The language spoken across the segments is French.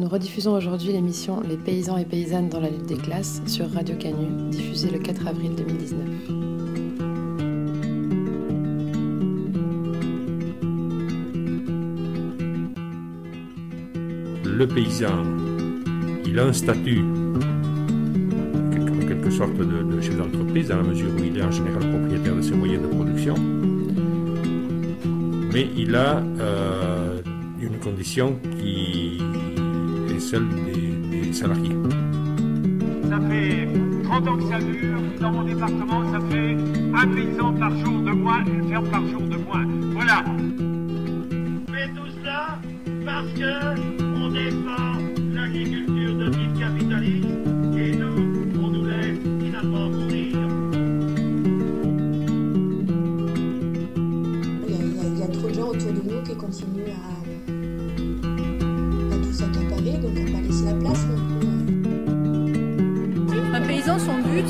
Nous rediffusons aujourd'hui l'émission Les paysans et paysannes dans la lutte des classes sur Radio Canu, diffusée le 4 avril 2019. Le paysan, il a un statut, en quelque sorte, de, chef d'entreprise, dans la mesure où il est en général propriétaire de ses moyens de production. Mais il a euh, une condition qui celle des, salariés. Ça fait 30 ans que ça dure. Dans mon département, ça fait un paysan par jour de moins, une ferme par jour de moins. Voilà. Mais tout cela parce que but,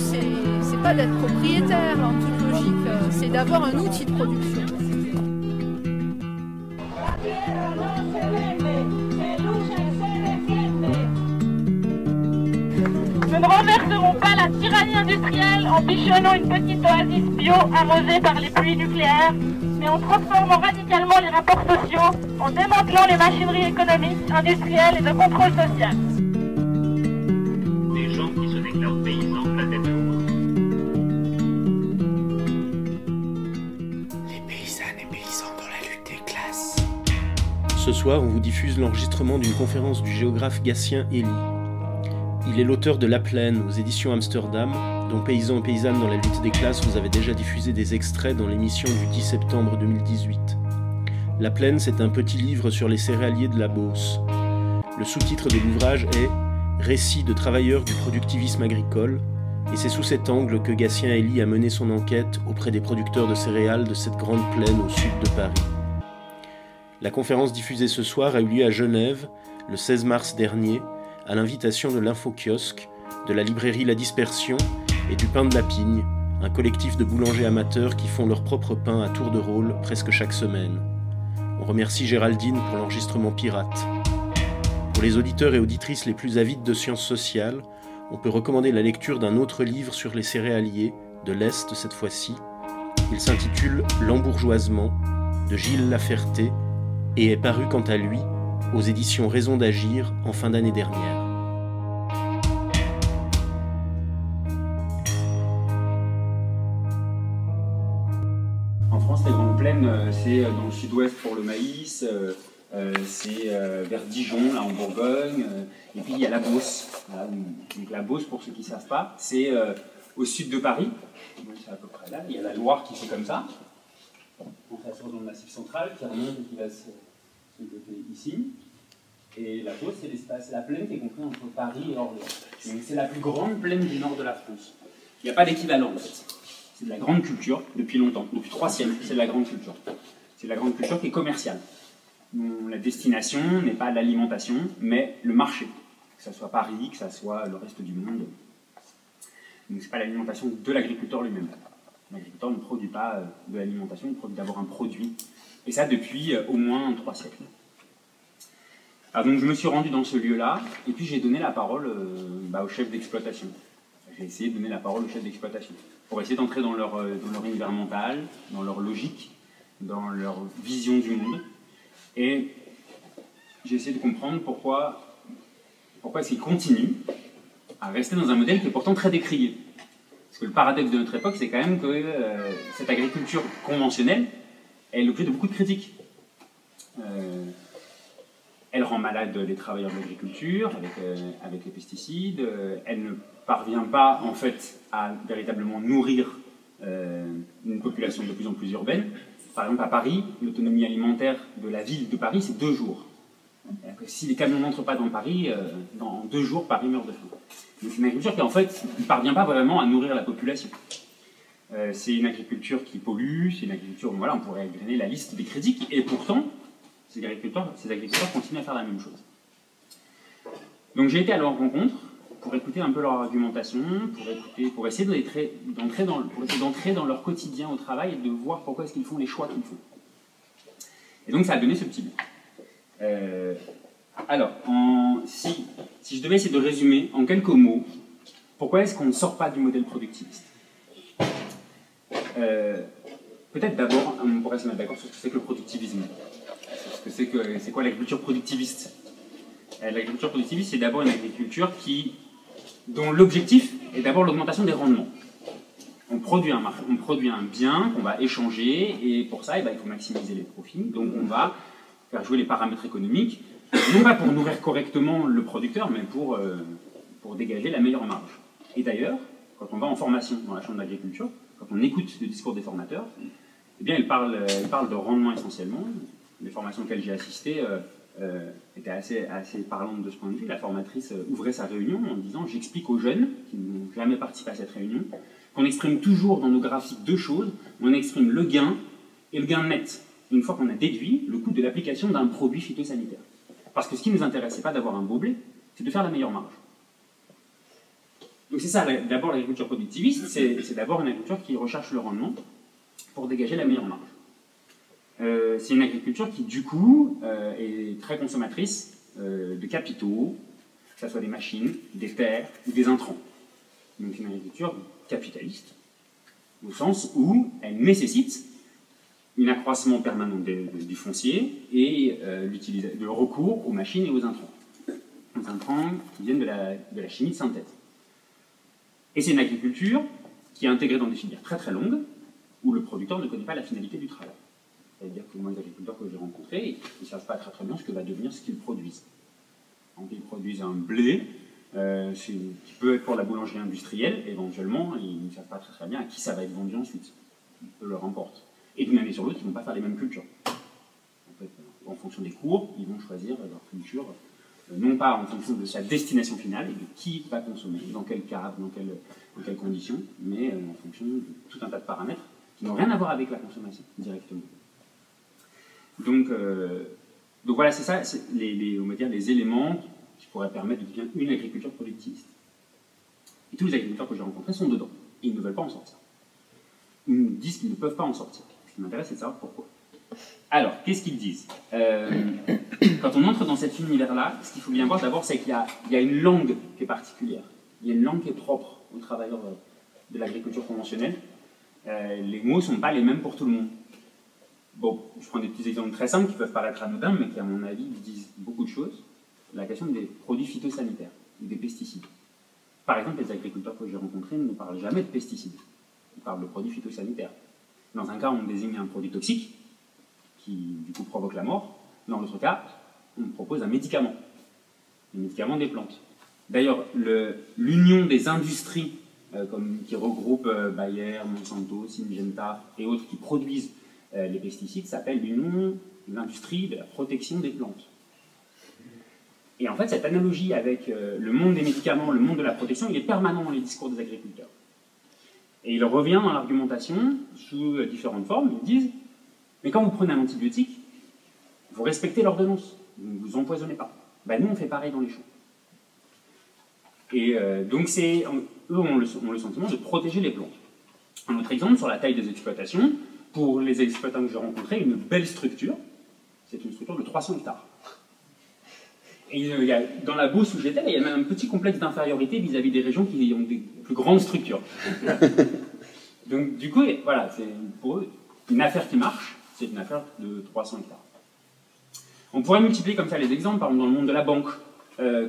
c'est pas d'être propriétaire en toute logique, c'est d'avoir un outil de production. Nous ne renverserons pas la tyrannie industrielle en bichonnant une petite oasis bio arrosée par les pluies nucléaires mais en transformant radicalement les rapports sociaux, en démantelant les machineries économiques, industrielles et de contrôle social. Soir, on vous diffuse l'enregistrement d'une conférence du géographe Gatien Elie. Il est l'auteur de La Plaine aux éditions Amsterdam dont Paysans et Paysannes dans la lutte des classes vous avez déjà diffusé des extraits dans l'émission du 10 septembre 2018. La Plaine, c'est un petit livre sur les céréaliers de la Beauce. Le sous-titre de l'ouvrage est Récit de travailleurs du productivisme agricole, et c'est sous cet angle que Gatien Elie a mené son enquête auprès des producteurs de céréales de cette grande plaine au sud de Paris. La conférence diffusée ce soir a eu lieu à Genève le 16 mars dernier, à l'invitation de l'Infokiosque, de la librairie La Dispersion et du pain de la pigne, un collectif de boulangers amateurs qui font leur propre pain à tour de rôle presque chaque semaine. On remercie Géraldine pour l'enregistrement pirate. Pour les auditeurs et auditrices les plus avides de sciences sociales, on peut recommander la lecture d'un autre livre sur les céréaliers, de l'Est cette fois-ci. Il s'intitule L'embourgeoisement de Gilles Laferté et est paru quant à lui aux éditions Raison d'agir en fin d'année dernière. Euh, c'est euh, dans le sud-ouest pour le maïs, euh, c'est vers Dijon, là en Bourgogne, et puis il y a la Beauce. Donc la Beauce, pour ceux qui ne savent pas, c'est au sud de Paris, c'est à peu près là, il y a la Loire qui fait comme ça, on s'assoit dans le massif central, qui remonte et qui va se, ici. Et la Beauce, c'est l'espace, la plaine qui est comprise entre Paris et Orléans. c'est la plus grande plaine du nord de la France. Il n'y a pas d'équivalent en fait c'est de la grande culture depuis longtemps, depuis trois siècles, c'est de la grande culture. C'est de la grande culture qui est commerciale. La destination n'est pas l'alimentation, mais le marché. Que ce soit Paris, que ce soit le reste du monde. Donc c'est pas l'alimentation de l'agriculteur lui-même. L'agriculteur ne produit pas euh, de l'alimentation, il produit d'abord un produit. Et ça depuis euh, au moins trois siècles. Alors donc je me suis rendu dans ce lieu-là, et puis j'ai donné la parole euh, bah, au chef d'exploitation. J'ai essayé de donner la parole au chef d'exploitation pour essayer d'entrer dans leur, euh, dans leur univers mental, dans leur logique, dans leur vision du monde. Et j'ai essayé de comprendre pourquoi, pourquoi est-ce qu'ils continuent à rester dans un modèle qui est pourtant très décrié. Parce que le paradoxe de notre époque, c'est quand même que cette agriculture conventionnelle est l'objet de beaucoup de critiques. Euh, elle rend malade les travailleurs de l'agriculture avec, avec les pesticides, elle ne parvient pas en fait à véritablement nourrir euh, une population de plus en plus urbaine. Par exemple, à Paris, l'autonomie alimentaire de la ville de Paris, c'est deux jours. si les camions n'entrent pas dans Paris, euh, dans deux jours, Paris meurt de faim. c'est une agriculture qui, en fait, ne parvient pas vraiment à nourrir la population. Euh, c'est une agriculture qui pollue, c'est une agriculture, voilà, on pourrait égrener la liste des critiques, et pourtant, ces agriculteurs, continuent à faire la même chose. Donc j'ai été à leur rencontre, pour écouter un peu leur argumentation, pour, écouter, pour essayer d'entrer dans, leur quotidien au travail et de voir pourquoi est-ce qu'ils font les choix qu'ils font. Et donc ça a donné ce petit bout. Euh, alors, si je devais essayer de résumer en quelques mots, pourquoi est-ce qu'on ne sort pas du modèle productiviste? Euh, Peut-être d'abord, on pourrait se mettre d'accord sur ce que c'est que le productivisme. Ce que c'est que c'est quoi l'agriculture productiviste? Euh, L'agriculture productiviste, c'est d'abord une agriculture dont l'objectif est d'abord l'augmentation des rendements. On produit un, on produit un bien qu'on va échanger, et pour ça, eh ben, il faut maximiser les profits. Donc on va faire jouer les paramètres économiques, non pas pour nourrir correctement le producteur, mais pour, euh, pour dégager la meilleure marge. Et d'ailleurs, quand on va en formation dans la chambre d'agriculture, quand on écoute le discours des formateurs, eh bien, ils parlent, euh, ils parlent de rendement essentiellement. Les formations auxquelles j'ai assisté euh, euh, étaient assez, assez parlantes de ce point de vue. La formatrice ouvrait sa réunion en disant J'explique aux jeunes qui n'ont jamais participé à cette réunion qu'on exprime toujours dans nos graphiques deux choses. On exprime le gain et le gain net. Une fois qu'on a déduit le coût de l'application d'un produit phytosanitaire. Parce que ce qui nous intéresse, c'est pas d'avoir un beau blé, c'est de faire la meilleure marge. Donc c'est ça, d'abord l'agriculture productiviste, c'est d'abord une agriculture qui recherche le rendement pour dégager la meilleure marge. Euh, c'est une agriculture qui, du coup, euh, est très consommatrice euh, de capitaux, que ce soit des machines, des terres ou des intrants. Donc une agriculture capitaliste, au sens où elle nécessite un accroissement permanent du foncier et le recours aux machines et aux intrants. Aux intrants qui viennent de la, de la chimie de synthèse. Et c'est une agriculture qui est intégrée dans des filières très très longues, où le producteur ne connaît pas la finalité du travail. C'est-à-dire que les agriculteurs que j'ai rencontrés, ils ne savent pas très très bien ce que va devenir ce qu'ils produisent. Donc ils produisent un blé, euh, qui peut être pour la boulangerie industrielle, éventuellement, ils ne savent pas très très bien à qui ça va être vendu ensuite. Peu leur importe. Et d'une année sur l'autre, ils ne vont pas faire les mêmes cultures. En, fonction des cours, ils vont choisir leur culture, non pas en fonction de sa destination finale et de qui va consommer, dans quel cadre, dans quelles, conditions, mais euh, en fonction de tout un tas de paramètres qui n'ont rien à voir avec la consommation directement. Donc, euh, voilà, c'est ça, les- on va dire, les éléments qui pourraient permettre de devenir une agriculture productiviste. Et tous les agriculteurs que j'ai rencontrés sont dedans. Et ils ne veulent pas en sortir. Ils nous disent qu'ils ne peuvent pas en sortir. Ce qui m'intéresse, c'est de savoir pourquoi. Alors, qu'est-ce qu'ils disent Euh, Quand on entre dans cet univers-là, ce qu'il faut bien voir d'abord, c'est qu'il y, a- une langue qui est particulière. Il y a une langue qui est propre aux travailleurs euh, de l'agriculture conventionnelle. Euh, les mots ne sont pas les mêmes pour tout le monde. Bon, je prends des petits exemples très simples qui peuvent paraître anodins, mais qui, à mon avis, disent beaucoup de choses. La question des produits phytosanitaires, ou des pesticides. Par exemple, les agriculteurs que j'ai rencontrés ne parlent jamais de pesticides. Ils parlent de produits phytosanitaires. Dans un cas, on désigne un produit toxique, qui du coup provoque la mort. Dans l'autre cas, on propose un médicament, le médicament des plantes. D'ailleurs, le- l'union des industries euh, comme, qui regroupent euh, Bayer, Monsanto, Syngenta et autres qui produisent euh, les pesticides s'appelle l'union de l'industrie de la protection des plantes. Et en fait, cette analogie avec le monde des médicaments, le monde de la protection, il est permanent dans les discours des agriculteurs. Et il revient dans l'argumentation sous différentes formes. Ils disent Mais quand vous prenez un antibiotique, vous respectez l'ordonnance, vous ne vous empoisonnez pas. Ben, nous, on fait pareil dans les champs. Et euh, donc, c'est, eux ont le, ont le sentiment de protéger les plantes. Un autre exemple sur la taille des exploitations, pour les exploitants que j'ai rencontrés, une belle structure, c'est une structure de 300 hectares. Et euh, il y a, dans la Beauce où j'étais, il y a même un petit complexe d'infériorité vis-à-vis des régions qui ont des plus grandes structures. Donc, du coup, voilà, c'est pour eux une affaire qui marche, c'est une affaire de 300 hectares. On pourrait multiplier comme ça les exemples, par exemple dans le monde de la banque. Euh,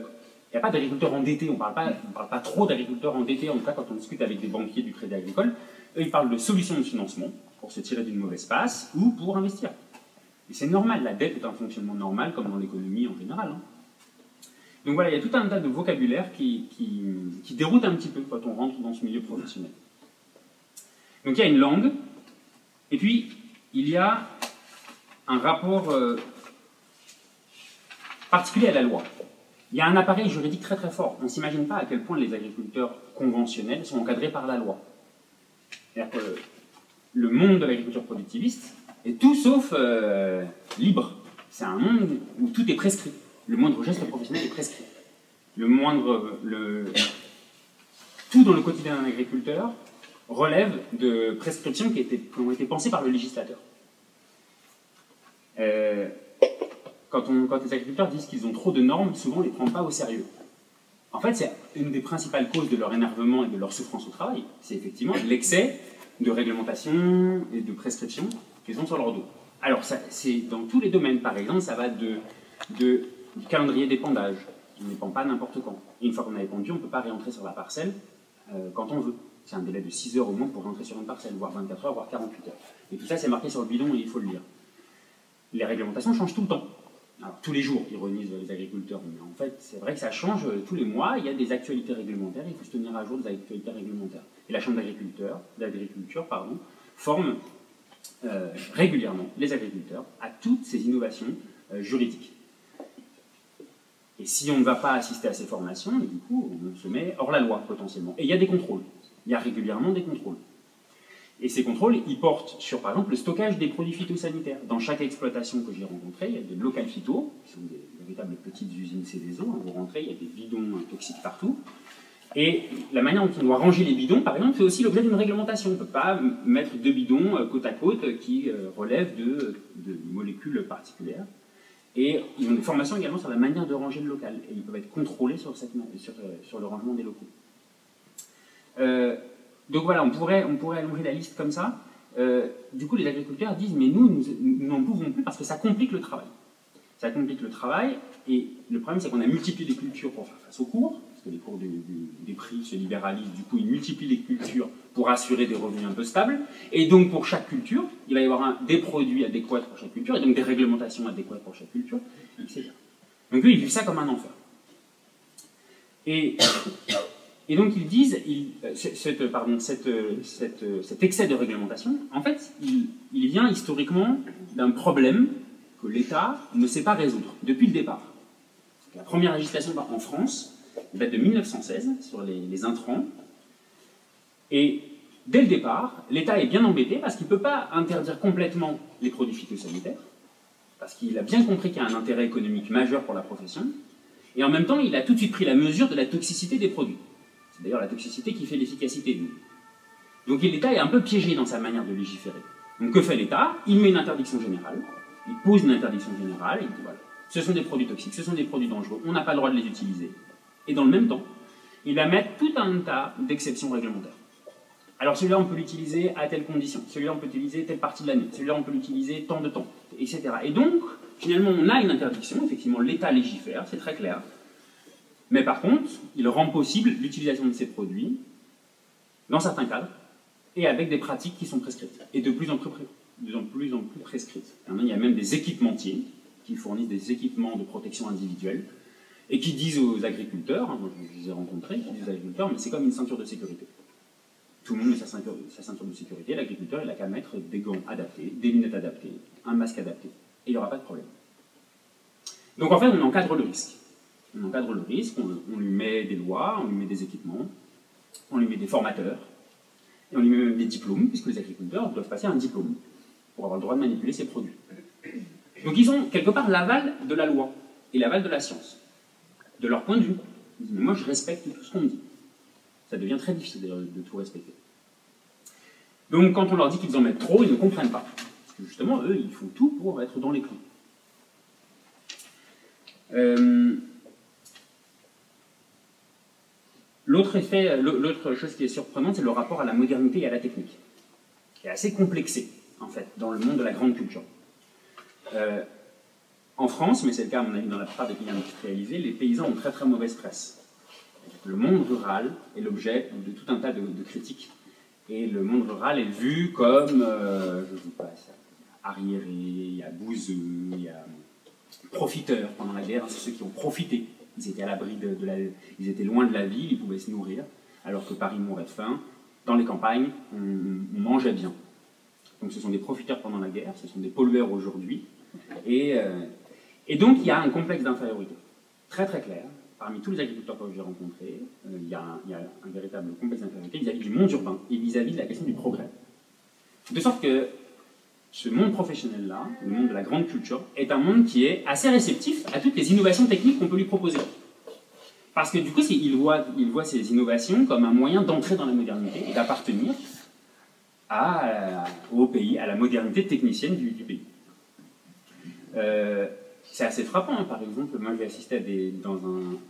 il n'y a pas d'agriculteurs endettés, on ne parle pas, trop d'agriculteurs endettés, en tout cas quand on discute avec des banquiers du crédit agricole. Eux, ils parlent de solutions de financement pour se tirer d'une mauvaise passe ou pour investir. Et c'est normal, la dette est un fonctionnement normal comme dans l'économie en général. hein. Donc voilà, il y a tout un tas de vocabulaire qui, qui déroute un petit peu quand on rentre dans ce milieu professionnel. Donc il y a une langue, et puis il y a un rapport euh, particulier à la loi. Il y a un appareil juridique très très fort. On ne s'imagine pas à quel point les agriculteurs conventionnels sont encadrés par la loi. C'est-à-dire que le monde de l'agriculture productiviste est tout sauf euh, libre. C'est un monde où tout est prescrit. Le moindre geste professionnel est prescrit. Le, tout dans le quotidien d'un agriculteur relève de prescriptions qui, ont été pensées par le législateur. Euh, quand, les agriculteurs disent qu'ils ont trop de normes, souvent on ne les prend pas au sérieux. En fait, c'est une des principales causes de leur énervement et de leur souffrance au travail. C'est effectivement l'excès de réglementation et de prescription qu'ils ont sur leur dos. Alors, c'est dans tous les domaines, par exemple, ça va du calendrier d'épandage. On n'épand pas n'importe quand. Une fois qu'on a épandu, on ne peut pas réentrer sur la parcelle euh, quand on veut. C'est un délai de 6 heures au moins pour rentrer sur une parcelle, voire 24 heures, voire 48 heures. Et tout ça, c'est marqué sur le bidon et il faut le lire. Les réglementations changent tout le temps. Tous les jours, ironisent les agriculteurs, mais en fait, c'est vrai que ça change euh, tous les mois. Il y a des actualités réglementaires, il faut se tenir à jour des actualités réglementaires. Et la Chambre d'agriculture, forme euh, régulièrement les agriculteurs à toutes ces innovations euh, juridiques. Et si on ne va pas assister à ces formations, du coup, on se met hors la loi potentiellement. Et il y a des contrôles. Il y a régulièrement des contrôles. Et ces contrôles, ils portent sur, par exemple, le stockage des produits phytosanitaires. Dans chaque exploitation que j'ai rencontrée, il y a des locales phyto, qui sont des véritables petites usines Céveso. Vous rentrez, il y a des bidons toxiques partout. Et la manière dont on doit ranger les bidons, par exemple, fait aussi l'objet d'une réglementation. On ne peut pas mettre deux bidons euh, côte à côte qui euh, relèvent de, molécules particulières. Et ils ont des formations également sur la manière de ranger le local. Et ils peuvent être contrôlés sur, cette, euh, sur le rangement des locaux. Euh, donc voilà, on pourrait, on pourrait allonger la liste comme ça. Euh, du coup, les agriculteurs disent, mais nous, nous n'en pouvons plus parce que ça complique le travail. Ça complique le travail, et le problème, c'est qu'on a multiplié les cultures pour faire face aux cours, parce que les cours des, prix se libéralisent, du coup, ils multiplient les cultures pour assurer des revenus un peu stables, et donc pour chaque culture, il va y avoir des produits adéquats pour chaque culture, et donc des réglementations adéquates pour chaque culture, etc. Donc eux, ils vivent ça comme un enfer. Et et donc ils disent, ils, cette, pardon, cette, cette, cet excès de réglementation, en fait, il, il vient historiquement d'un problème que l'État ne sait pas résoudre depuis le départ. La première législation en France date de 1916 sur les, les intrants. Et dès le départ, l'État est bien embêté parce qu'il ne peut pas interdire complètement les produits phytosanitaires, parce qu'il a bien compris qu'il y a un intérêt économique majeur pour la profession, et en même temps, il a tout de suite pris la mesure de la toxicité des produits. D'ailleurs la toxicité qui fait l'efficacité. Donc l'État est un peu piégé dans sa manière de légiférer. Donc que fait l'État? Il met une interdiction générale, il pose une interdiction générale, il dit voilà, ce sont des produits toxiques, ce sont des produits dangereux, on n'a pas le droit de les utiliser. Et dans le même temps, il va mettre tout un tas d'exceptions réglementaires. Alors celui-là, on peut l'utiliser à telle condition, celui-là, on peut l'utiliser telle partie de l'année, celui-là, on peut l'utiliser tant de temps, etc. Et donc, finalement, on a une interdiction, effectivement, l'État légifère, c'est très clair, mais par contre, il rend possible l'utilisation de ces produits dans certains cadres et avec des pratiques qui sont prescrites et de plus en plus, de plus, en plus prescrites. Il y a même des équipementiers qui fournissent des équipements de protection individuelle et qui disent aux agriculteurs, hein, je les ai rencontrés, qui disent aux agriculteurs, mais c'est comme une ceinture de sécurité. Tout le monde met sa ceinture, sa ceinture de sécurité, l'agriculteur il n'a qu'à mettre des gants adaptés, des lunettes adaptées, un masque adapté, et il n'y aura pas de problème. Donc en fait, on encadre le risque on encadre le risque, on, lui met des lois, on lui met des équipements, on lui met des formateurs, et on lui met même des diplômes, puisque les agriculteurs doivent passer un diplôme pour avoir le droit de manipuler ces produits. Donc ils ont quelque part l'aval de la loi et l'aval de la science, de leur point de vue. Ils disent, mais moi je respecte tout ce qu'on me dit. Ça devient très difficile de, tout respecter. Donc quand on leur dit qu'ils en mettent trop, ils ne comprennent pas. Parce que justement, eux, ils font tout pour être dans les. Euh, L'autre effet, l'autre chose qui est surprenante, c'est le rapport à la modernité et à la technique, qui est assez complexé, en fait, dans le monde de la grande culture. Euh, en France, mais c'est le cas à mon avis dans la plupart des pays industrialisés, les paysans ont très très mauvaise presse. Le monde rural est l'objet de tout un tas de, critiques. Et le monde rural est vu comme, euh, je ne sais pas, arriéré, il y a bouseux, il y a profiteurs pendant la guerre, c'est ceux qui ont profité ils étaient à l'abri de, la, ils étaient loin de la ville, ils pouvaient se nourrir, alors que Paris mourait de faim. Dans les campagnes, on, mangeait bien. Donc ce sont des profiteurs pendant la guerre, ce sont des pollueurs aujourd'hui. Et, euh, et, donc il y a un complexe d'infériorité très très clair. Parmi tous les agriculteurs que j'ai rencontrés, euh, il, y a un, il, y a un, véritable complexe d'infériorité vis-à-vis du monde urbain et vis-à-vis -vis de la question du progrès. De sorte que ce monde professionnel-là, le monde de la grande culture, est un monde qui est assez réceptif à toutes les innovations techniques qu'on peut lui proposer. Parce que du coup, il voit, ces innovations comme un moyen d'entrer dans la modernité et d'appartenir au pays, à la modernité technicienne du, pays. Euh, c'est assez frappant. hein. Par exemple, moi j'ai assisté dans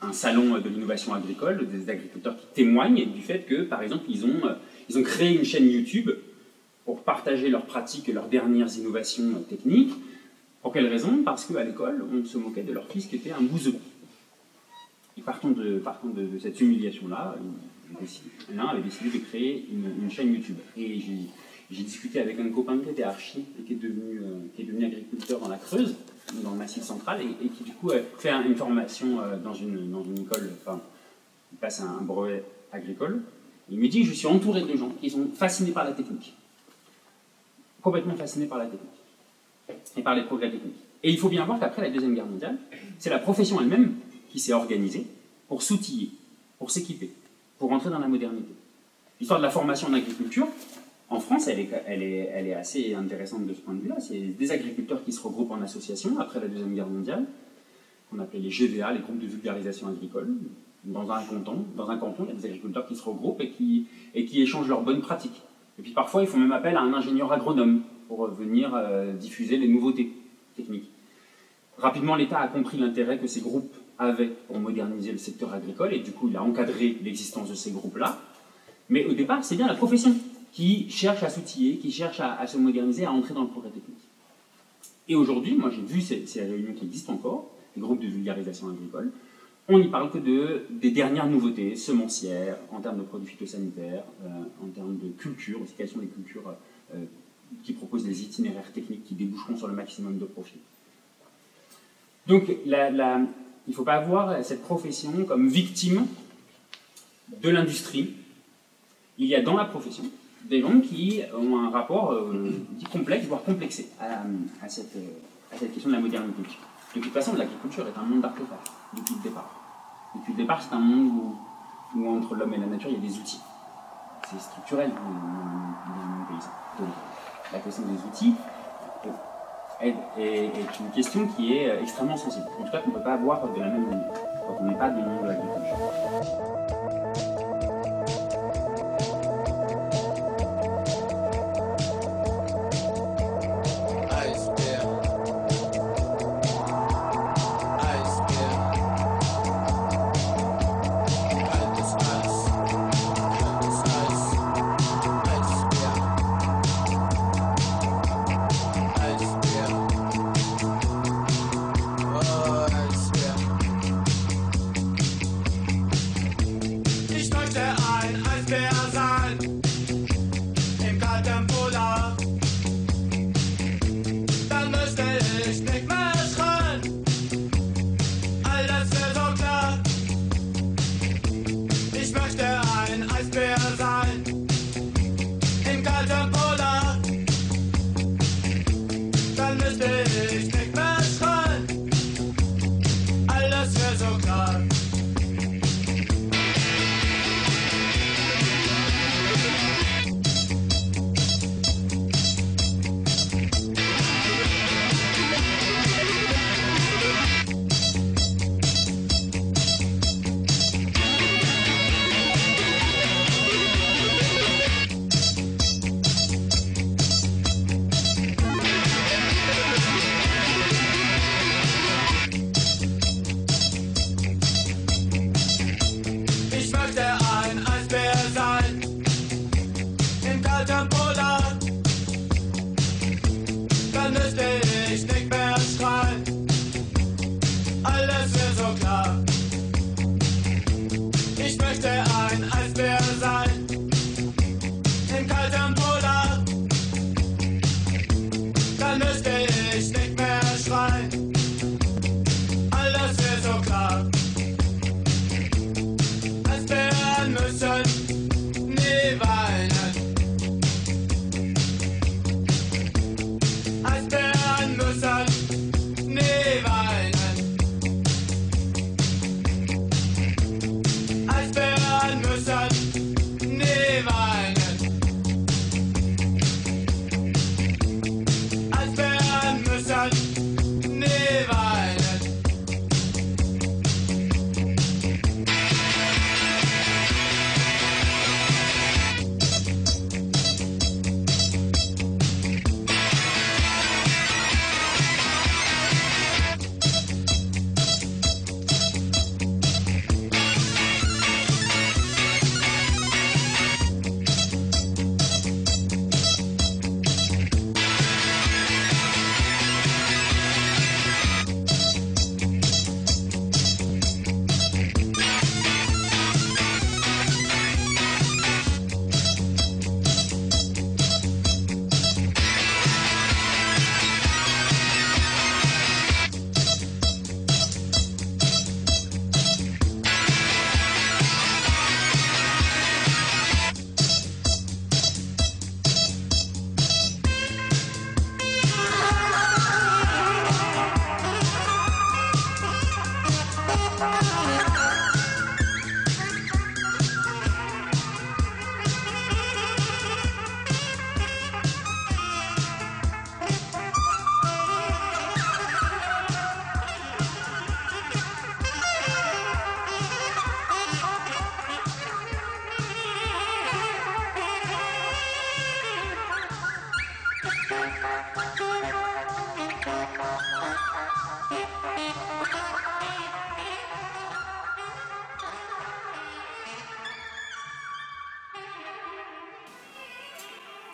un, salon de l'innovation agricole, des agriculteurs qui témoignent du fait que, par exemple, ils ont, euh, ils ont créé une chaîne YouTube pour partager leurs pratiques et leurs dernières innovations techniques. Pour quelle raison? Parce qu'à l'école, on se moquait de leur fils qui était un bouseux. Et partant de, cette humiliation-là, l'un avait décidé de créer une, chaîne YouTube. Et j'ai discuté avec un copain qui était archi et qui est devenu, euh, agriculteur dans la Creuse, dans le Massif central, et, qui du coup a fait un- une formation euh, dans, une, école, enfin, il passe un brevet agricole. Il me dit Je suis entouré de gens qui sont fascinés par la technique. Complètement fascinés par la technique. Et par les progrès techniques. Et il faut bien voir qu'après la Deuxième Guerre mondiale, c'est la profession elle-même qui s'est organisée pour s'outiller, pour s'équiper, pour entrer dans la modernité. L'histoire de la formation en agriculture, en France, elle est, assez intéressante de ce point de vue-là. C'est des agriculteurs qui se regroupent en association après la Deuxième Guerre mondiale, qu'on appelait les GVA, les groupes de vulgarisation agricole. Dans un canton, dans un canton, il y a des agriculteurs qui se regroupent et qui échangent leurs bonnes pratiques. Et puis parfois, ils font même appel à un ingénieur agronome pour venir euh, diffuser les nouveautés techniques. Rapidement, l'État a compris l'intérêt que ces groupes avaient pour moderniser le secteur agricole et du coup, il a encadré l'existence de ces groupes-là. Mais au départ, c'est bien la profession qui cherche à s'outiller, qui cherche à, se moderniser, à entrer dans le progrès technique. Et aujourd'hui, moi j'ai vu ces réunions qui existent encore, les groupes de vulgarisation agricole, on n'y parle que de, des dernières nouveautés semencières, en termes de produits phytosanitaires, euh, en termes de culture, aussi quelles sont les cultures euh, qui proposent des itinéraires techniques qui déboucheront sur le maximum de profit. Donc il ne faut pas voir cette profession comme victime de l'industrie. Il y a dans la profession des gens qui ont un rapport euh, complexe, voire complexé à, à cette, à cette question de la modernité. De toute façon, l'agriculture est un monde d'artefacts depuis le départ. Depuis le départ, c'est un monde où, entre l'homme et la nature, il y a des outils. C'est structurel le paysan. Donc, la question des outils est, une question qui est euh, extrêmement sensible. En tout cas, qu'on ne peut pas voir de la même manière quand on n'est pas dans le monde de l'agriculture.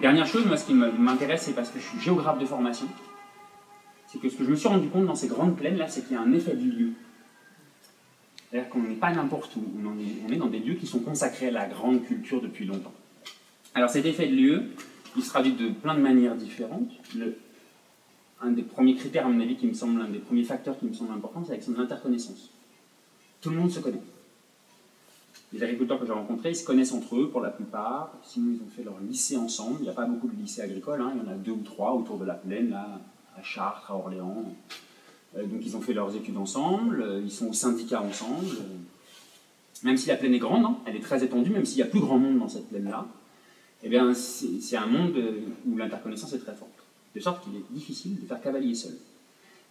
Dernière chose, moi, ce qui m'intéresse, c'est parce que je suis géographe de formation, c'est que ce que je me suis rendu compte dans ces grandes plaines-là, c'est qu'il y a un effet du lieu. C'est-à-dire qu'on n'est pas n'importe où, on, est, dans des lieux qui sont consacrés à la grande culture depuis longtemps. Alors cet effet de lieu, il se traduit de plein de manières différentes. Un des premiers critères, à mon avis, qui me semble, un des premiers facteurs qui me semble important, c'est avec son interconnaissance. Tout le monde se connaît. Les agriculteurs que j'ai rencontrés, ils se connaissent entre eux pour la plupart. Sinon, ils ont fait leur lycée ensemble. Il n'y a pas beaucoup de lycées agricoles. hein. Il y en a deux ou trois autour de la plaine, là, à Chartres, à Orléans. Euh, donc, ils ont fait leurs études ensemble. Ils sont au syndicat ensemble. Même si la plaine est grande, hein, elle est très étendue, même s'il y a plus grand monde dans cette plaine-là, eh bien, c'est c'est un monde euh, où l'interconnaissance est très forte. De sorte qu'il est difficile de faire cavalier seul.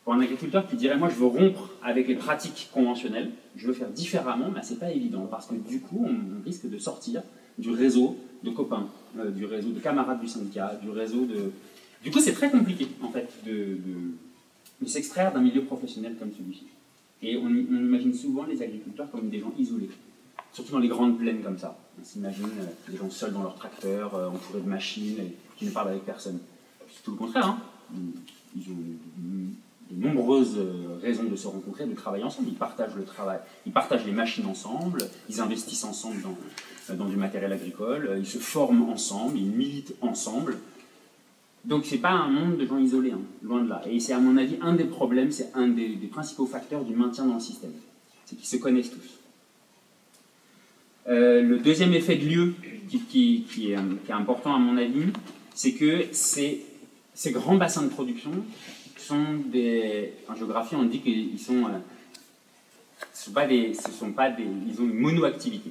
Pour un agriculteur qui dirait moi je veux rompre avec les pratiques conventionnelles, je veux faire différemment, mais c'est pas évident parce que du coup on, risque de sortir du réseau de copains, euh, du réseau de camarades du syndicat, du réseau de. Du coup c'est très compliqué en fait de, de- de s'extraire d'un milieu professionnel comme celui-ci. Et on, imagine souvent les agriculteurs comme des gens isolés, surtout dans les grandes plaines comme ça. On s'imagine euh, des gens seuls dans leur tracteur, euh, entourés de machines, et qui ne parlent avec personne. C'est tout le contraire. hein. De nombreuses euh, raisons de se rencontrer, de travailler ensemble. Ils partagent le travail, ils partagent les machines ensemble, ils investissent ensemble dans, euh, du matériel agricole, euh, ils se forment ensemble, ils militent ensemble. Donc c'est pas un monde de gens isolés, hein, loin de là. Et c'est à mon avis un des problèmes, c'est un des, principaux facteurs du maintien dans le système. C'est qu'ils se connaissent tous. Le deuxième effet de lieu qui, est, important à mon avis, c'est que ces grands bassins de production En géographie, on dit qu'ils sont. euh, sont pas des, ils ont une monoactivité.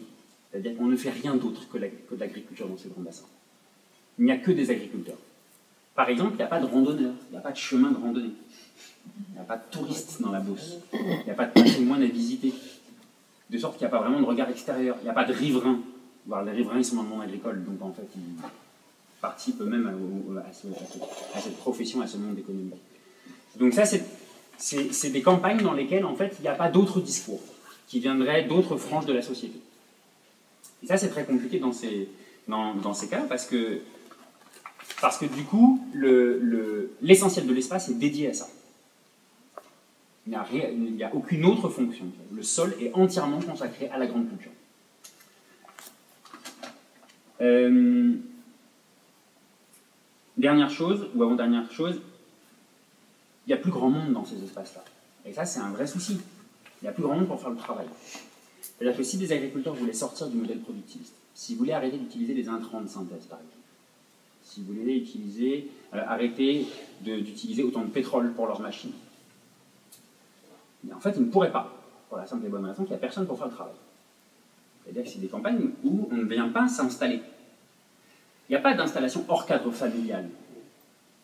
C'est-à-dire qu'on ne fait rien d'autre que, de l'agriculture dans ces grands bassins. Il n'y a que des agriculteurs. Par exemple, il n'y a pas de randonneurs, il n'y a pas de chemin de randonnée. Il n'y a pas de touristes dans la Beauce. Il n'y a pas de patrimoine à visiter. De sorte qu'il n'y a pas vraiment de regard extérieur. Il n'y a pas de riverains. Les riverains, ils sont dans le monde agricole, donc en fait, ils participent eux-mêmes à, à cette profession, à ce monde économique. Donc ça, c'est des campagnes dans lesquelles, en fait, il n'y a pas d'autres discours qui viendraient d'autres franges de la société. Et ça, c'est très compliqué dans ces, cas parce que, parce que du coup, l'essentiel le, l'essentiel de l'espace est dédié à ça. Il n'y a, rien- il n'y a aucune autre fonction. Le sol est entièrement consacré à la grande culture. Euh, dernière chose, ou avant-dernière chose, il n'y a plus grand monde dans ces espaces-là. Et ça, c'est un vrai souci. Il n'y a plus grand monde pour faire le travail. C'est-à-dire que si des agriculteurs voulaient sortir du modèle productiviste, s'ils voulaient arrêter d'utiliser des intrants de synthèse, par exemple, s'ils voulaient utiliser, euh, arrêter d'utiliser autant de pétrole pour leurs machines, en fait, ils ne pourraient pas, pour la simple et bonne raison qu'il n'y a personne pour faire le travail. C'est-à-dire que c'est des campagnes où on ne vient pas s'installer. Il n'y a pas d'installation hors cadre familial.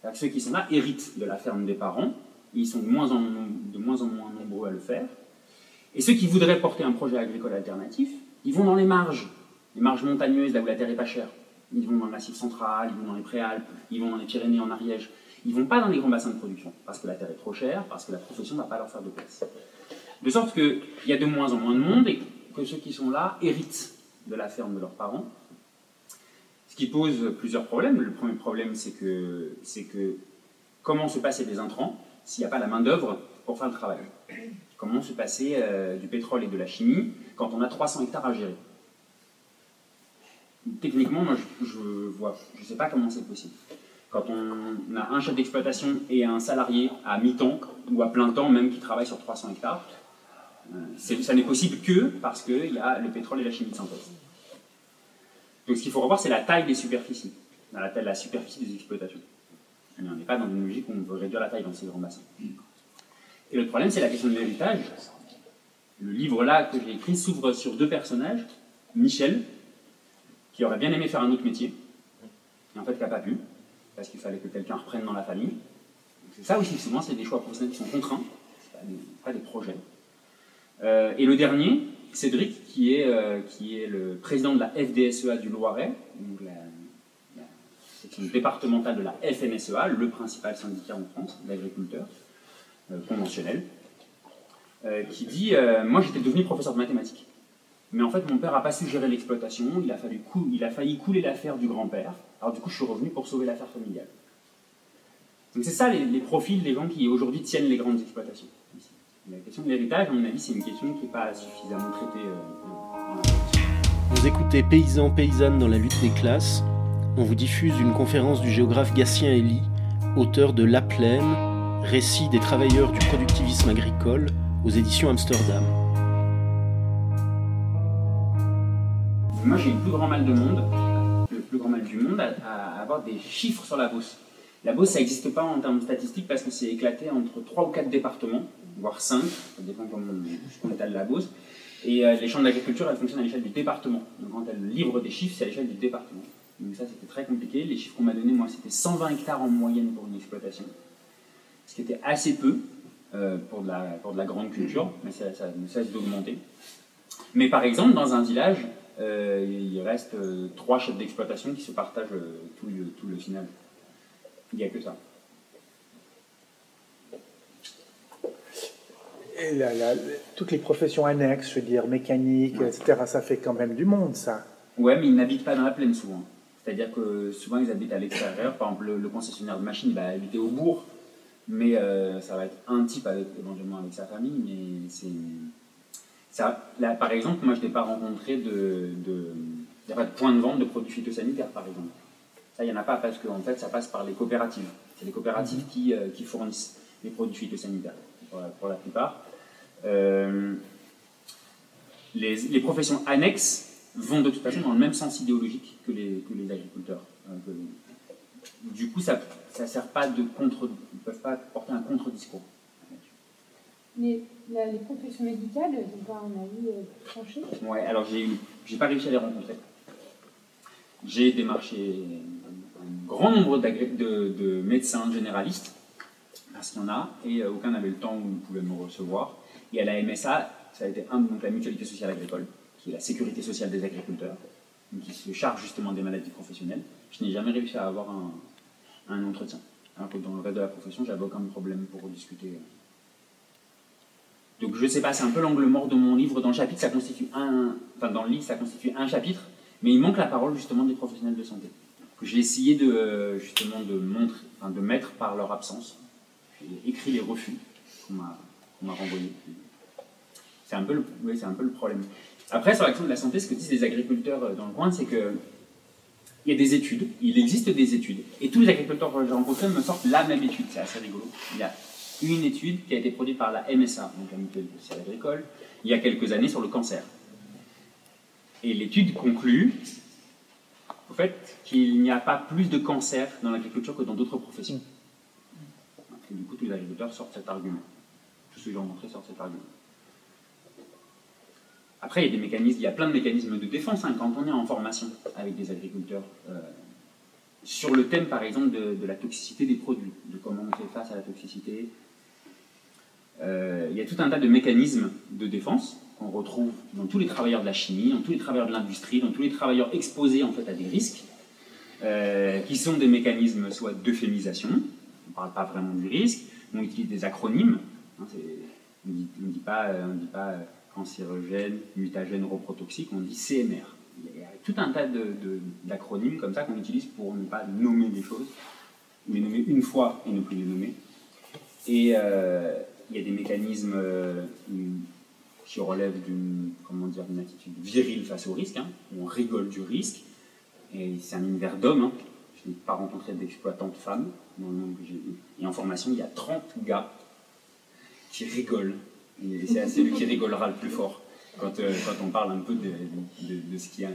Que ceux qui sont là héritent de la ferme des parents, ils sont de moins, en, nom- de moins en moins nombreux à le faire. Et ceux qui voudraient porter un projet agricole alternatif, ils vont dans les marges, les marges montagneuses, là où la terre est pas chère. Ils vont dans le massif central, ils vont dans les préalpes, ils vont dans les Pyrénées en Ariège. Ils vont pas dans les grands bassins de production, parce que la terre est trop chère, parce que la profession ne va pas leur faire de place. De sorte qu'il y a de moins en moins de monde et que ceux qui sont là héritent de la ferme de leurs parents. Qui pose plusieurs problèmes. Le premier problème, c'est que, c'est que comment se passer des intrants s'il n'y a pas la main-d'œuvre pour faire le travail? Comment se passer euh, du pétrole et de la chimie quand on a 300 hectares à gérer? Techniquement, moi, je, vois, je sais pas comment c'est possible. Quand on a un chef d'exploitation et un salarié à mi-temps ou à plein temps même qui travaille sur 300 hectares, euh, ça n'est possible que parce qu'il y a le pétrole et la chimie de synthèse. Donc ce qu'il faut revoir, c'est la taille des superficies, la, taille, la superficie des exploitations. On n'est pas dans une logique où on veut réduire la taille dans ces grands bassins. Et le problème, c'est la question de l'héritage. le livre là que j'ai écrit s'ouvre sur deux personnages. Michel, qui aurait bien aimé faire un autre métier, et en fait qui n'a pas pu, parce qu'il fallait que quelqu'un reprenne dans la famille. C'est ça aussi, souvent c'est des choix professionnels qui sont contraints, c'est pas des, pas des projets. Euh, et le dernier, Cédric, qui est, euh, qui est le président de la FDSEA du Loiret, la section départementale de la FNSEA, le principal syndicat en France d'agriculteurs euh, conventionnels, euh, qui dit Moi j'étais devenu professeur de mathématiques. Mais en fait, mon père n'a pas su gérer l'exploitation, il, a il a failli couler l'affaire du grand-père. Alors du coup, je suis revenu pour sauver l'affaire familiale. Donc c'est ça les profils des gens qui aujourd'hui tiennent les grandes exploitations. La question de l'héritage, à mon avis, c'est une question qui n'est pas suffisamment traitée. euh, dans la- Vous écoutez Paysans, Paysannes dans la lutte des classes. On vous diffuse une conférence du géographe Gatien Elie, auteur de La Plaine, récit des travailleurs du productivisme agricole, aux éditions Amsterdam. Moi, j'ai le plus grand mal de monde, le plus grand mal du monde, à, à avoir des chiffres sur la Beauce. La Beauce, ça n'existe pas en termes statistiques parce que c'est éclaté entre 3 ou 4 départements, voire 5, ça dépend comment on, on étale la Beauce. Et euh, les chambres d'agriculture, elles fonctionnent à l'échelle du département. Donc quand elles livrent des chiffres, c'est à l'échelle du département. Donc ça, c'était très compliqué. Les chiffres qu'on m'a donnés, moi, c'était 120 hectares en moyenne pour une exploitation. Ce qui était assez peu euh, pour, de la, pour de la grande culture, mais ça, ça ne cesse d'augmenter. Mais par exemple, dans un village, euh, il reste euh, trois chefs d'exploitation qui se partagent tout, le, tout le final. Il n'y a que ça. Et la- la- toutes les professions annexes, je veux dire, mécanique, etc., ça fait quand même du monde, ça. Ouais, mais ils n'habitent pas dans la plaine souvent. C'est-à-dire que souvent ils habitent à l'extérieur. Par exemple, le, le concessionnaire de machines va habiter au bourg, mais euh, ça va être un type avec, éventuellement avec sa famille. Mais c'est. Ça, là, par exemple, moi je n'ai pas rencontré de. de il n'y a pas de point de vente de produits phytosanitaires, par exemple. Ça, il n'y en a pas parce qu'en fait, ça passe par les coopératives. C'est les coopératives qui, euh, qui fournissent les produits phytosanitaires, pour la, pour la plupart. Euh, les, les professions annexes vont de toute façon dans le même sens idéologique que les, que les agriculteurs. Euh, que- du coup, ça ne sert pas de contre... Ils ne peuvent pas porter un contre-discours. Mais la- les professions médicales, n'ont pas un avis euh, tranché? Ouais, alors j'ai pas réussi à les rencontrer. J'ai démarché un, grand nombre de, de médecins généralistes, parce qu'il y en a, et aucun n'avait le temps où ils pouvaient me recevoir. Et à la MSA, ça a été un, donc la mutualité sociale agricole, qui est la sécurité sociale des agriculteurs, qui se charge justement des maladies professionnelles. Je n'ai jamais réussi à avoir un, un entretien. Alors que dans le reste de la profession, j'avais aucun problème pour discuter. donc je sais pas, c'est un peu l'angle mort de mon livre. Dans le chapitre, ça constitue un, enfin dans le livre, ça constitue un chapitre, mais il manque la parole justement des professionnels de santé. Que j'ai essayé de justement de montrer, enfin, de mettre par leur absence. J'ai écrit les refus qu'on m'a qu'on m'a renvoyés. C'est un peu le, problème. Après, sur l'action de la santé, ce que disent les agriculteurs euh, dans le coin, c'est que il y a des études, il existe des études, et tous les agriculteurs que j'ai rencontrés me sortent la même étude, c'est assez rigolo. Il y a une étude qui a été produite par la MSA, donc la mutualité sociale agricole, il y a quelques années sur le cancer. Et l'étude conclut, au fait, qu'il n'y a pas plus de cancer dans l'agriculture que dans d'autres professions. Et du coup, tous les agriculteurs sortent cet argument. Ceux que j'ai rencontrés sortent cet argument. Après, il y a des mécanismes, il y a plein de mécanismes de défense hein, quand on est en formation avec des agriculteurs. euh, sur le thème, par exemple, de, de la toxicité des produits, de comment on fait face à la toxicité. Euh, il y a tout un tas de mécanismes de défense qu'on retrouve dans tous les travailleurs de la chimie, dans tous les travailleurs de l'industrie, dans tous les travailleurs exposés en fait à des risques, euh, qui sont des mécanismes soit d'euphémisation, on ne parle pas vraiment du risque, on utilise des acronymes, hein, on ne dit, pas, euh, on dit pas euh, cancérogène, mutagène, reprotoxique, on dit CMR. Il y a tout un tas d'acronymes comme ça qu'on utilise pour ne pas nommer des choses, les nommer une fois et ne plus les nommer. Et euh, il y a des mécanismes euh, qui relèvent d'une attitude virile face au risque, hein, on rigole du risque. Et c'est un univers d'hommes. hein. Je n'ai pas rencontré d'exploitantes femmes. Et en formation, il y a 30 gars qui rigolent. Et c'est celui qui rigolera le plus fort quand, euh, quand on parle un peu de, de- ce qui est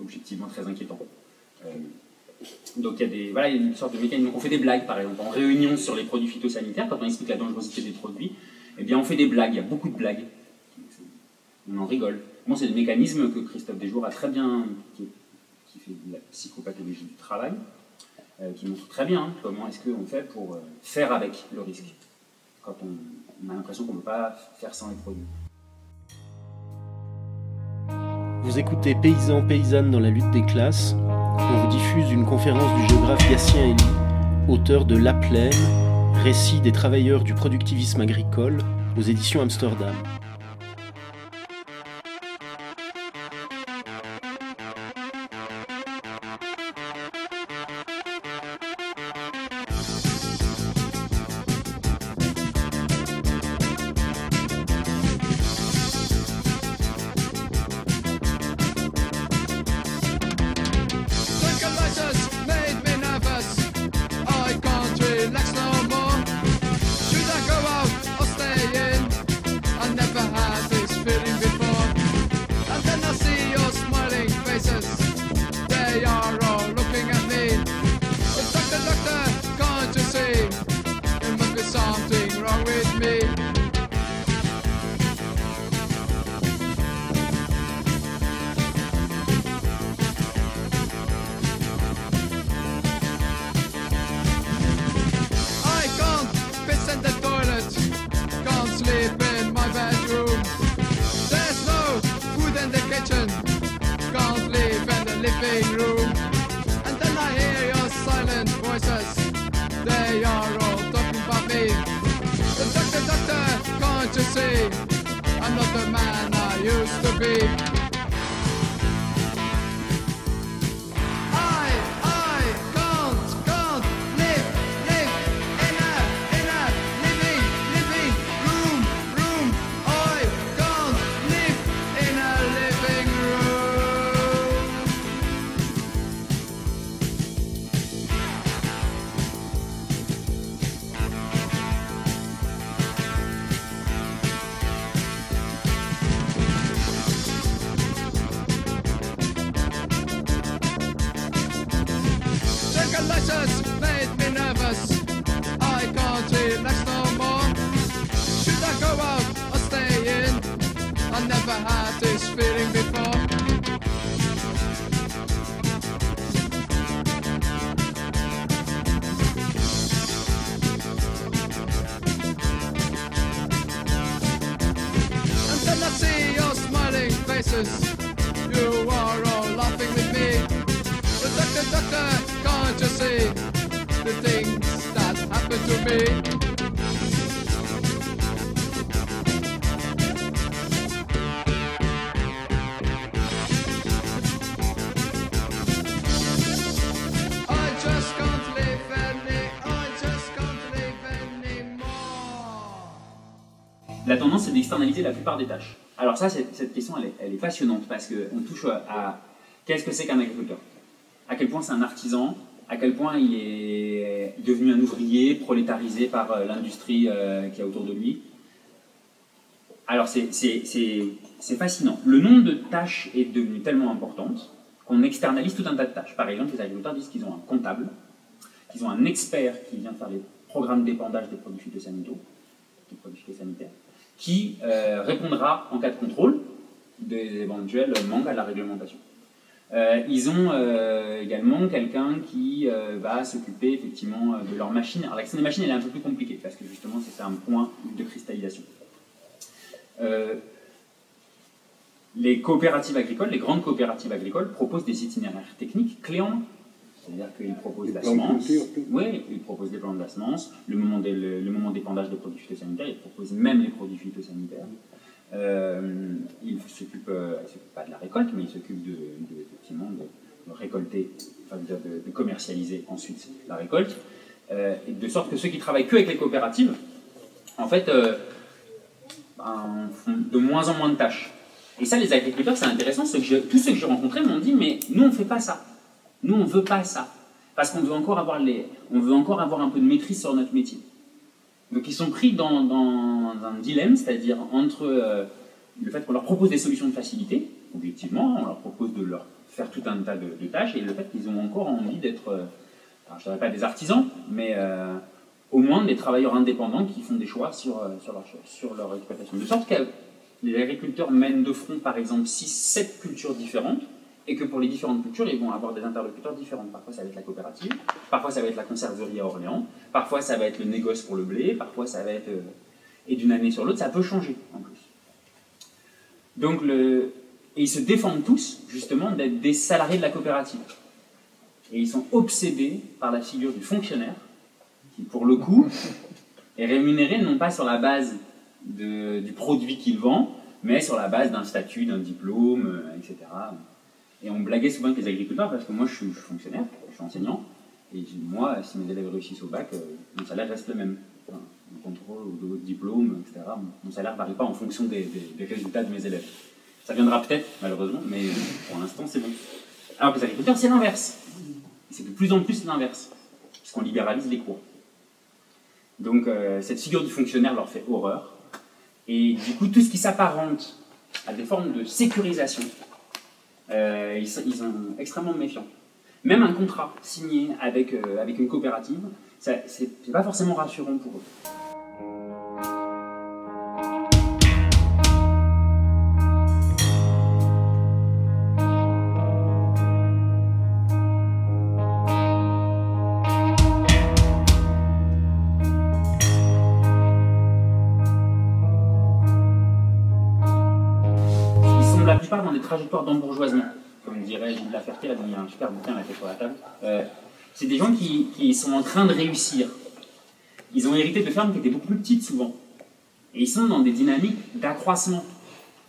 objectivement très inquiétant. Euh, donc il y a des voilà, une sorte de mécanisme. Donc on fait des blagues par exemple en réunion sur les produits phytosanitaires quand on explique la dangerosité des produits. Eh bien on fait des blagues. Il y a beaucoup de blagues. on en rigole. Bon, c'est des mécanismes que Christophe Desjours a très bien, qui, fait de la psychopathologie du travail, euh, qui montre très bien comment est-ce qu'on fait pour faire avec le risque, quand on, on a l'impression qu'on ne peut pas faire sans les produits. Vous écoutez Paysans Paysannes dans la lutte des classes. On vous diffuse une conférence du géographe Gatien Elie, auteur de La Plaine, récit des travailleurs du productivisme agricole aux éditions Amsterdam. delicious. La tendance, c'est d'externaliser la plupart des tâches. Alors ça, cette question, elle est, elle est passionnante parce qu'on touche à, à qu'est-ce que c'est qu'un agriculteur? À quel point c'est un artisan? À quel point il est devenu un ouvrier prolétarisé par euh, l'industrie euh, qui est autour de lui Alors c'est- fascinant. Le nombre de tâches est devenu tellement importante qu'on externalise tout un tas de tâches. Par exemple, les agriculteurs disent qu'ils ont un comptable, qu'ils ont un expert qui vient faire les programmes d'épandage des produits phytosanitaires, des produits phytosanitaires qui euh, répondra en cas de contrôle des éventuels manques à la réglementation. Euh, ils ont euh, également quelqu'un qui euh, va s'occuper effectivement de leur machine. Alors la question des machines elle est un peu plus compliquée parce que justement c'est un point de cristallisation. Les coopératives agricoles, les grandes coopératives agricoles proposent des itinéraires techniques clés en. C'est-à-dire qu'ils proposent la plans de semence, oui, ils proposent des plans de la semence, le moment, des- le, le moment d'épandage des produits phytosanitaires, ils proposent même les produits phytosanitaires. Euh, euh, ils s'occupent pas de la récolte, mais ils s'occupent de, effectivement commercialiser ensuite la récolte, Euh, de sorte que ceux qui travaillent que avec les coopératives, en fait, euh, ben, font de moins en moins de tâches. Et ça, les agriculteurs, c'est intéressant. Tous ceux que j'ai rencontrés m'ont dit, mais nous, on ne fait pas ça. Nous, on ne veut pas ça. Parce qu'on veut encore avoir les, veut encore avoir un peu de maîtrise sur notre métier. Donc ils sont pris dans, un dilemme, c'est-à-dire entre euh, le fait qu'on leur propose des solutions de facilité, objectivement, on leur propose de leur faire tout un tas de, tâches, et le fait qu'ils ont encore envie d'être, euh, je ne dirais pas des artisans, mais euh, au moins des travailleurs indépendants qui font des choix sur, sur, leur, sur leur exploitation. De sorte que les agriculteurs mènent de front, par exemple, 6-7 cultures différentes, et que pour les différentes cultures, ils vont avoir des interlocuteurs différents. Parfois, ça va être la coopérative, parfois, ça va être la conserverie à Orléans, parfois, ça va être le négoce pour le blé, parfois, ça va être. euh, et d'une année sur l'autre, ça peut changer en plus. Donc, et ils se défendent tous, justement, d'être des salariés de la coopérative. Et ils sont obsédés par la figure du fonctionnaire, qui, pour le coup, est rémunéré non pas sur la base du produit qu'il vend, mais sur la base d'un statut, d'un diplôme, euh, etc. Et on blaguait souvent avec les agriculteurs, parce que moi je suis, fonctionnaire, je suis enseignant, et moi, si mes élèves réussissent au bac, euh, mon salaire reste le même. Enfin, le contrôle de votre diplôme, etc. Mon salaire ne varie pas en fonction des, résultats de mes élèves. Ça viendra peut-être, malheureusement, mais pour l'instant c'est bon. Alors que les agriculteurs, c'est l'inverse. C'est de plus en plus l'inverse, puisqu'on libéralise les cours. Donc euh, cette figure du fonctionnaire leur fait horreur. Et du coup, tout ce qui s'apparente à des formes de sécurisation, euh, ils, sont, extrêmement méfiants. Même un contrat signé avec, euh, avec une coopérative, c'est pas forcément rassurant pour eux. Trajectoires d'embourgeoisement. Comme dirait Jean de la Ferté, là, il y a un super bouquin là, qui est sur la table. Euh, c'est des gens qui, sont en train de réussir. Ils ont hérité de fermes qui étaient beaucoup plus petites souvent. Et ils sont dans des dynamiques d'accroissement.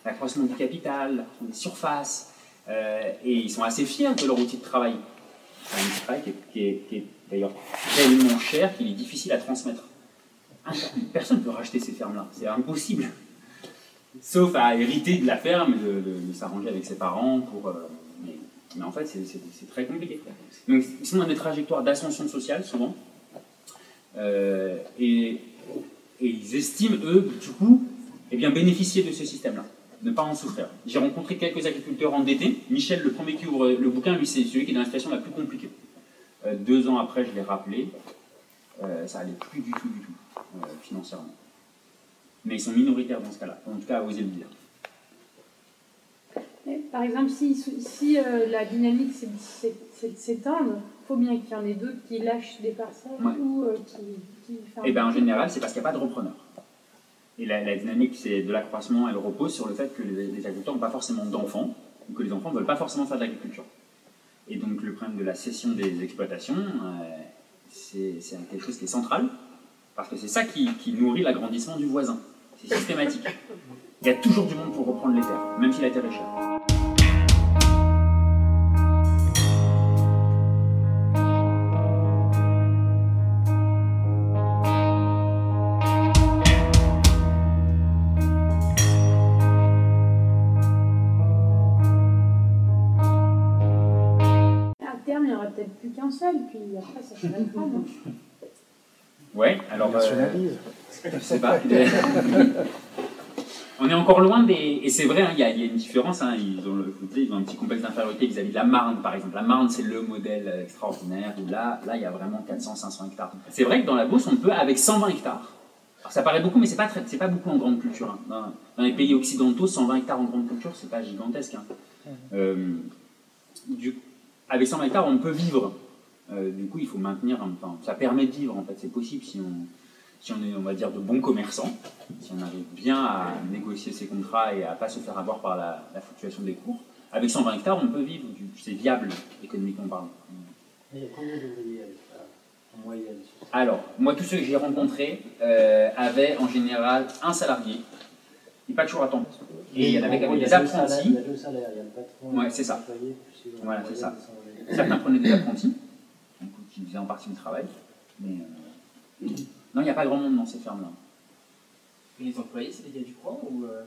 L'accroissement du capital, des surfaces. euh, et ils sont assez fiers de leur outil de travail. Un outil de travail qui est, d'ailleurs tellement cher qu'il est difficile à transmettre. Personne ne peut racheter ces fermes-là. C'est impossible. Sauf à hériter de la ferme, de, de- s'arranger avec ses parents pour. euh, mais, en fait, c'est- très compliqué. Donc, ils sont dans des trajectoires d'ascension sociale, souvent. Euh, et, ils estiment, eux, du coup, eh bien, bénéficier de ce système-là, ne pas en souffrir. J'ai rencontré quelques agriculteurs endettés. Michel, le premier qui ouvre le bouquin, lui, c'est celui qui est dans la situation la plus compliquée. Euh, deux ans après, je l'ai rappelé. Ça allait plus du tout, du tout, financièrement. Mais ils sont minoritaires dans ce cas-là. En tout cas, à oser le dire. Mais, Par exemple, si, si euh, la dynamique s'étendre, il faut bien qu'il y en ait d'autres qui lâchent des parcelles Ouais. ou euh, qui. Et bien, en général, c'est parce qu'il n'y a pas de repreneur. Et la, la dynamique c'est de l'accroissement, elle repose sur le fait que les, les agriculteurs n'ont pas forcément d'enfants, ou que les enfants ne veulent pas forcément faire de l'agriculture. Et donc, le problème de la cession des exploitations, euh, c'est c'est quelque chose qui est central, parce que c'est ça qui, qui nourrit l'agrandissement du voisin. C'est systématique. Il y a toujours du monde pour reprendre les terres, même si la terre est chère. À terme, il n'y en aura peut-être plus qu'un seul, puis après, ça s'arrêtera. non Ouais, alors. On nationalise. euh, je sais pas. On est encore loin des. Et c'est vrai, hein, il y, a- il y a une différence. hein, ils, ont le- ils ont un petit complexe d'infériorité vis-à-vis de la Marne, par exemple. La Marne, c'est le modèle euh, extraordinaire où là, là, il y a vraiment 400-500 hectares. C'est vrai que dans la Beauce, on peut, avec 120 hectares, alors ça paraît beaucoup, mais c'est pas, très- c'est pas beaucoup en grande culture. hein. Dans, dans les pays occidentaux, 120 hectares en grande culture, c'est pas gigantesque. hein. Euh, du- avec 120 hectares, on peut vivre. Euh, du coup, il faut maintenir. Enfin, ça permet de vivre, en fait. C'est possible si on, si on est, on va dire, de bons commerçants, si on arrive bien à négocier ses contrats et à pas se faire avoir par la, la fluctuation des cours. Avec 120 hectares, on peut vivre. C'est viable, économiquement parlant. Mais combien d'ouvriers avec ça, en moyenne Alors, moi, tous ceux que j'ai rencontrés euh, avaient en général un salarié, et pas toujours à temps. Et il y en avait y des apprentis. Il y a deux salaires, il y a le patron Ouais, c'est ça. Voilà, c'est ça. 200 ouvriers. Certains prenaient des apprentis, qui faisaient en partie du travail. Mais euh, non, il n'y a pas grand monde dans ces fermes-là. Et les employés, c'est des gars du coin ou. euh,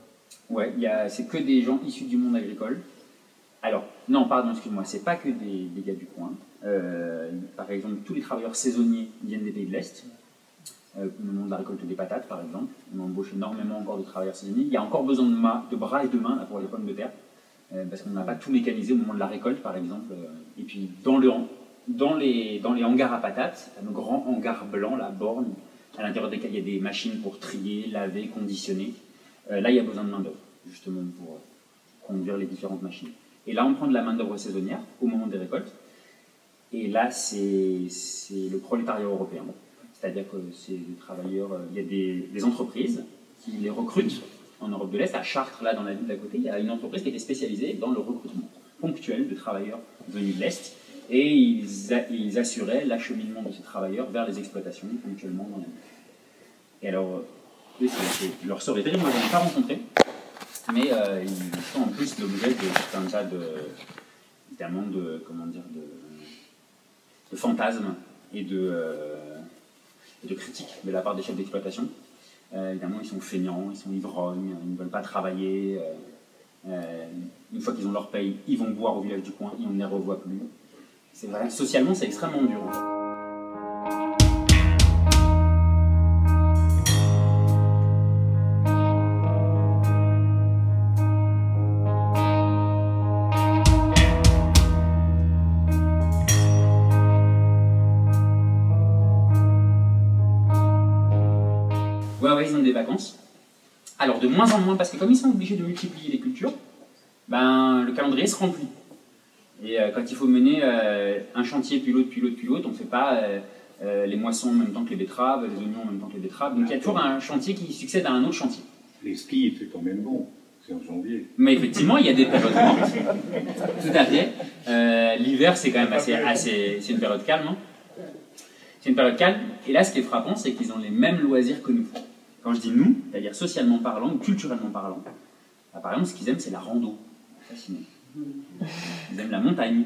Ouais, c'est que des gens issus du monde agricole. Alors, non, pardon, excuse-moi, c'est pas que des, des gars du coin. Euh, par exemple, tous les travailleurs saisonniers viennent des pays de l'Est. Euh, le monde de la récolte des patates, par exemple. On embauche énormément encore de travailleurs saisonniers. Il y a encore besoin de, ma- de bras et de mains là, pour les pommes de terre. Euh, parce qu'on n'a pas tout mécanisé au moment de la récolte, par exemple. Et puis, dans, le, dans, les, dans les hangars à patates, nos grands hangars blancs, la borne, à l'intérieur desquels il y a des machines pour trier, laver, conditionner. Euh, là, il y a besoin de main-d'œuvre. justement pour conduire les différentes machines. Et là, on prend de la main-d'œuvre saisonnière au moment des récoltes. Et là, c'est c'est le prolétariat européen. C'est-à-dire que c'est des travailleurs, euh, il y a des, des entreprises qui les recrutent en Europe de l'Est. À Chartres, là, dans la ville d'à côté, il y a une entreprise qui était spécialisée dans le recrutement ponctuel de travailleurs venus de l'Est. Et ils, assuraient l'acheminement de ces travailleurs vers les exploitations ponctuellement dans la ville. Et alors, euh, leur sort est terrible, moi je n'ai pas rencontré, mais euh, ils sont en plus l'objet de tout un tas de, comment dire, de, fantasmes et de, euh, et de critiques de la part des chefs d'exploitation. Évidemment, ils sont feignants, ils sont ivrognes, ils ne veulent pas travailler. une fois qu'ils ont leur paye, ils vont boire au village du coin et on ne les revoit plus. C'est vrai, socialement, c'est extrêmement dur. Ouais, ouais, ils ont des vacances. Alors, de moins en moins, parce que comme ils sont obligés de multiplier les cultures, ben, le calendrier se remplit. Et euh, quand il faut mener euh, un chantier, puis l'autre, puis l'autre, puis l'autre, on ne fait pas euh, les moissons en même temps que les betteraves, les oignons en même temps que les betteraves. Donc, il y a toujours un chantier qui succède à un autre chantier. Les skis, c'est quand même bon. C'est en janvier. Mais effectivement, il y a des périodes mortes. Tout à fait. L'hiver, c'est quand même assez, assez c'est une période calme. hein. C'est une période calme. Et là, ce qui est frappant, c'est qu'ils ont les mêmes loisirs que nous. Quand je dis nous, c'est-à-dire socialement parlant ou culturellement parlant, bah, par exemple, ce qu'ils aiment, c'est la rando. Fascinant. Ils aiment la montagne.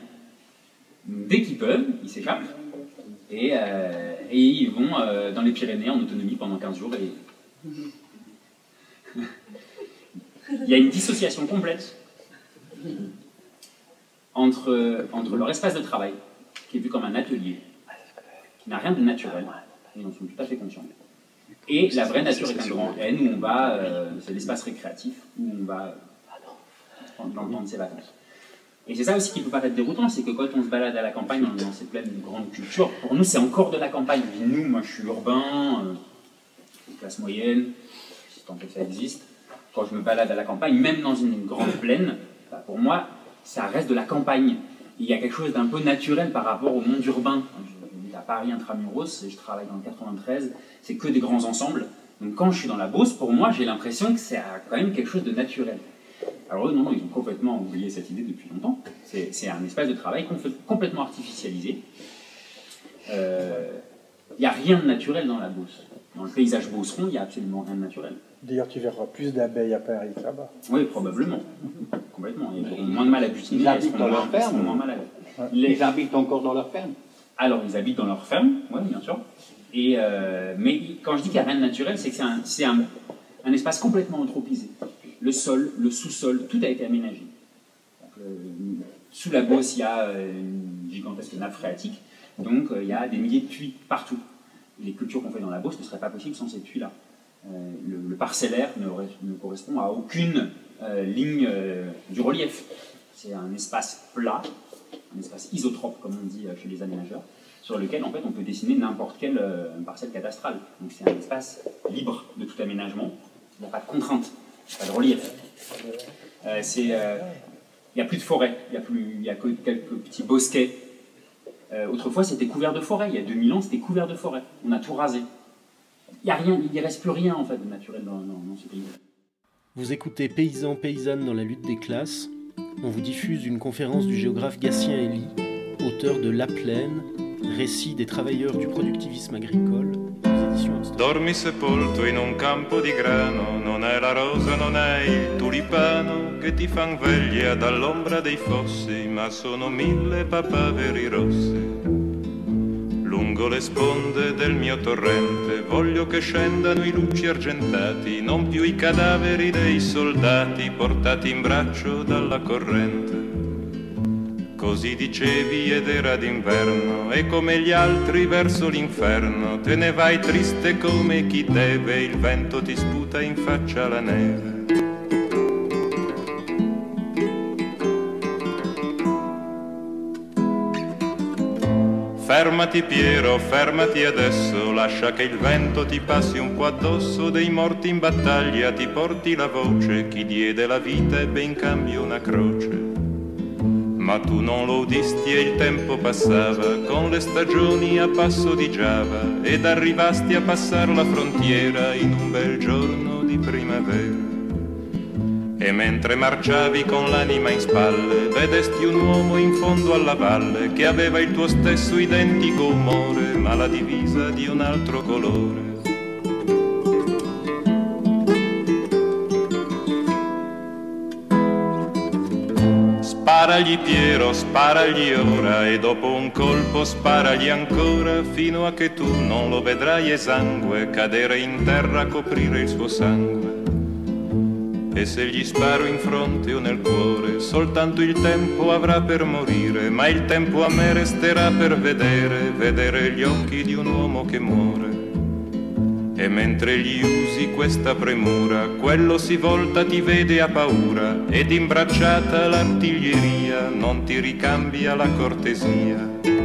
Dès qu'ils peuvent, ils s'échappent. Et, euh, ils vont euh, dans les Pyrénées en autonomie pendant 15 jours. Et... Il y a une dissociation complète entre, leur espace de travail, qui est vu comme un atelier, qui n'a rien de naturel, ils en sont tout à fait conscients, et la vraie nature avec un grand N, où on va, euh, c'est l'espace récréatif, où on va prendre le temps de ses vacances. Et c'est ça aussi qui peut paraître déroutant, c'est que quand on se balade à la campagne, on est dans ces pleines grandes cultures, pour nous c'est encore de la campagne. Nous, moi je suis urbain, euh, classe moyenne, tant que ça existe. Quand je me balade à la campagne, même dans une grande plaine, bah, pour moi, ça reste de la campagne. Il y a quelque chose d'un peu naturel par rapport au monde urbain. Je- J'habite à Paris intramuros, je travaille dans le 93, c'est que des grands ensembles. Donc quand je suis dans la Beauce, pour moi, j'ai l'impression que c'est quand même quelque chose de naturel. Alors eux, non, non, ils ont complètement oublié cette idée depuis longtemps. C'est c'est un espace de travail compl- complètement artificialisé. Euh, Il n'y a rien de naturel dans la Beauce. Dans le paysage beauceron, il n'y a absolument rien de naturel. D'ailleurs, tu verras plus d'abeilles à Paris que là-bas. Oui, probablement. Complètement. Ils auront moins de mal à butiner. Ils habitent dans leur ferme. moins malades. Ils habitent encore dans leur ferme. Alors, ils habitent dans leur ferme, oui, bien sûr. Et, euh, mais quand je dis qu'il n'y a rien de naturel, c'est que c'est un, c'est un, un espace complètement anthropisé. Le sol, le sous-sol, tout a été aménagé. Euh, sous la Beauce, il y a euh, une gigantesque nappe phréatique. Donc, euh, il y a des milliers de puits partout. Les cultures qu'on fait dans la Beauce ne seraient pas possibles sans ces puits-là. Le, le parcellaire ne, re- ne correspond à aucune ligne du relief. C'est un espace plat, un espace isotrope, comme on dit chez les aménageurs, sur lequel en fait on peut dessiner n'importe quelle parcelle cadastrale. Donc c'est un espace libre de tout aménagement. Il n'y a pas de contrainte, pas de relief. Euh, c'est, euh, il n'y a plus de forêt, il n'y a, plus- y a que quelques petits bosquets. Euh, autrefois c'était couvert de forêt, il y a 2000 ans c'était couvert de forêt. On a tout rasé. Il n'y a rien, il reste plus rien en fait de naturel dans, dans- dans ce pays. Vous écoutez Paysans, Paysannes dans la lutte des classes. On vous diffuse une conférence du géographe Gatien Elie, auteur de La Plaine, récit des travailleurs du productivisme agricole, aux éditions. Dormi sepolto in un campo di grano, non è la rosa, non è il tulipano che ti fan veglia dall'ombra dei fossi, ma sono mille papaveri rossi. Lungo le sponde del mio torrente voglio che scendano i luci argentati, non più i cadaveri dei soldati portati in braccio dalla corrente. Così dicevi ed era d'inverno e come gli altri verso l'inferno te ne vai triste come chi deve, il vento ti sputa in faccia la neve. Fermati Piero, fermati adesso, lascia che il vento ti passi un po' addosso, dei morti in battaglia ti porti la voce, chi diede la vita ebbe in cambio una croce. Ma tu non lo udisti e il tempo passava, con le stagioni a passo di Giava, ed arrivasti a passare la frontiera in un bel giorno di primavera. E mentre marciavi con l'anima in spalle, vedesti un uomo in fondo alla valle che aveva il tuo stesso identico umore, ma la divisa di un altro colore. Sparagli Piero, sparagli ora e dopo un colpo sparagli ancora fino a che tu non lo vedrai esangue cadere in terra a coprire il suo sangue. E se gli sparo in fronte o nel cuore, soltanto il tempo avrà per morire, ma il tempo a me resterà per vedere, vedere gli occhi di un uomo che muore. E mentre gli usi questa premura, quello si volta, ti vede a paura, ed imbracciata l'artiglieria non ti ricambia la cortesia.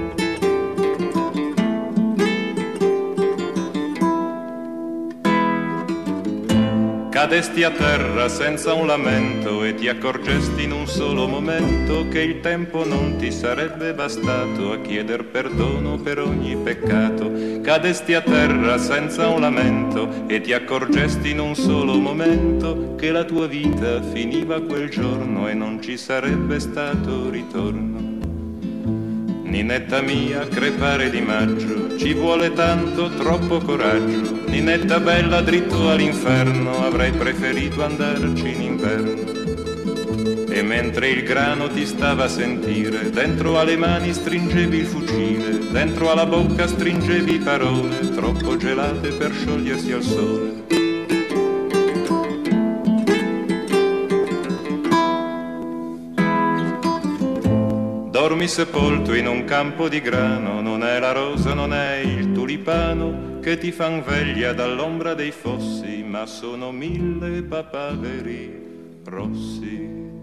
Cadesti a terra senza un lamento e ti accorgesti in un solo momento che il tempo non ti sarebbe bastato a chieder perdono per ogni peccato. Cadesti a terra senza un lamento e ti accorgesti in un solo momento che la tua vita finiva quel giorno e non ci sarebbe stato ritorno. Ninetta mia, crepare di maggio, ci vuole tanto, troppo coraggio. Ninetta bella, dritto all'inferno, avrei preferito andarci in inverno. E mentre il grano ti stava a sentire, dentro alle mani stringevi il fucile, dentro alla bocca stringevi parole, troppo gelate per sciogliersi al sole. Dormi sepolto in un campo di grano, non è la rosa, non è il tulipano che ti fan veglia dall'ombra dei fossi, ma sono mille papaveri rossi.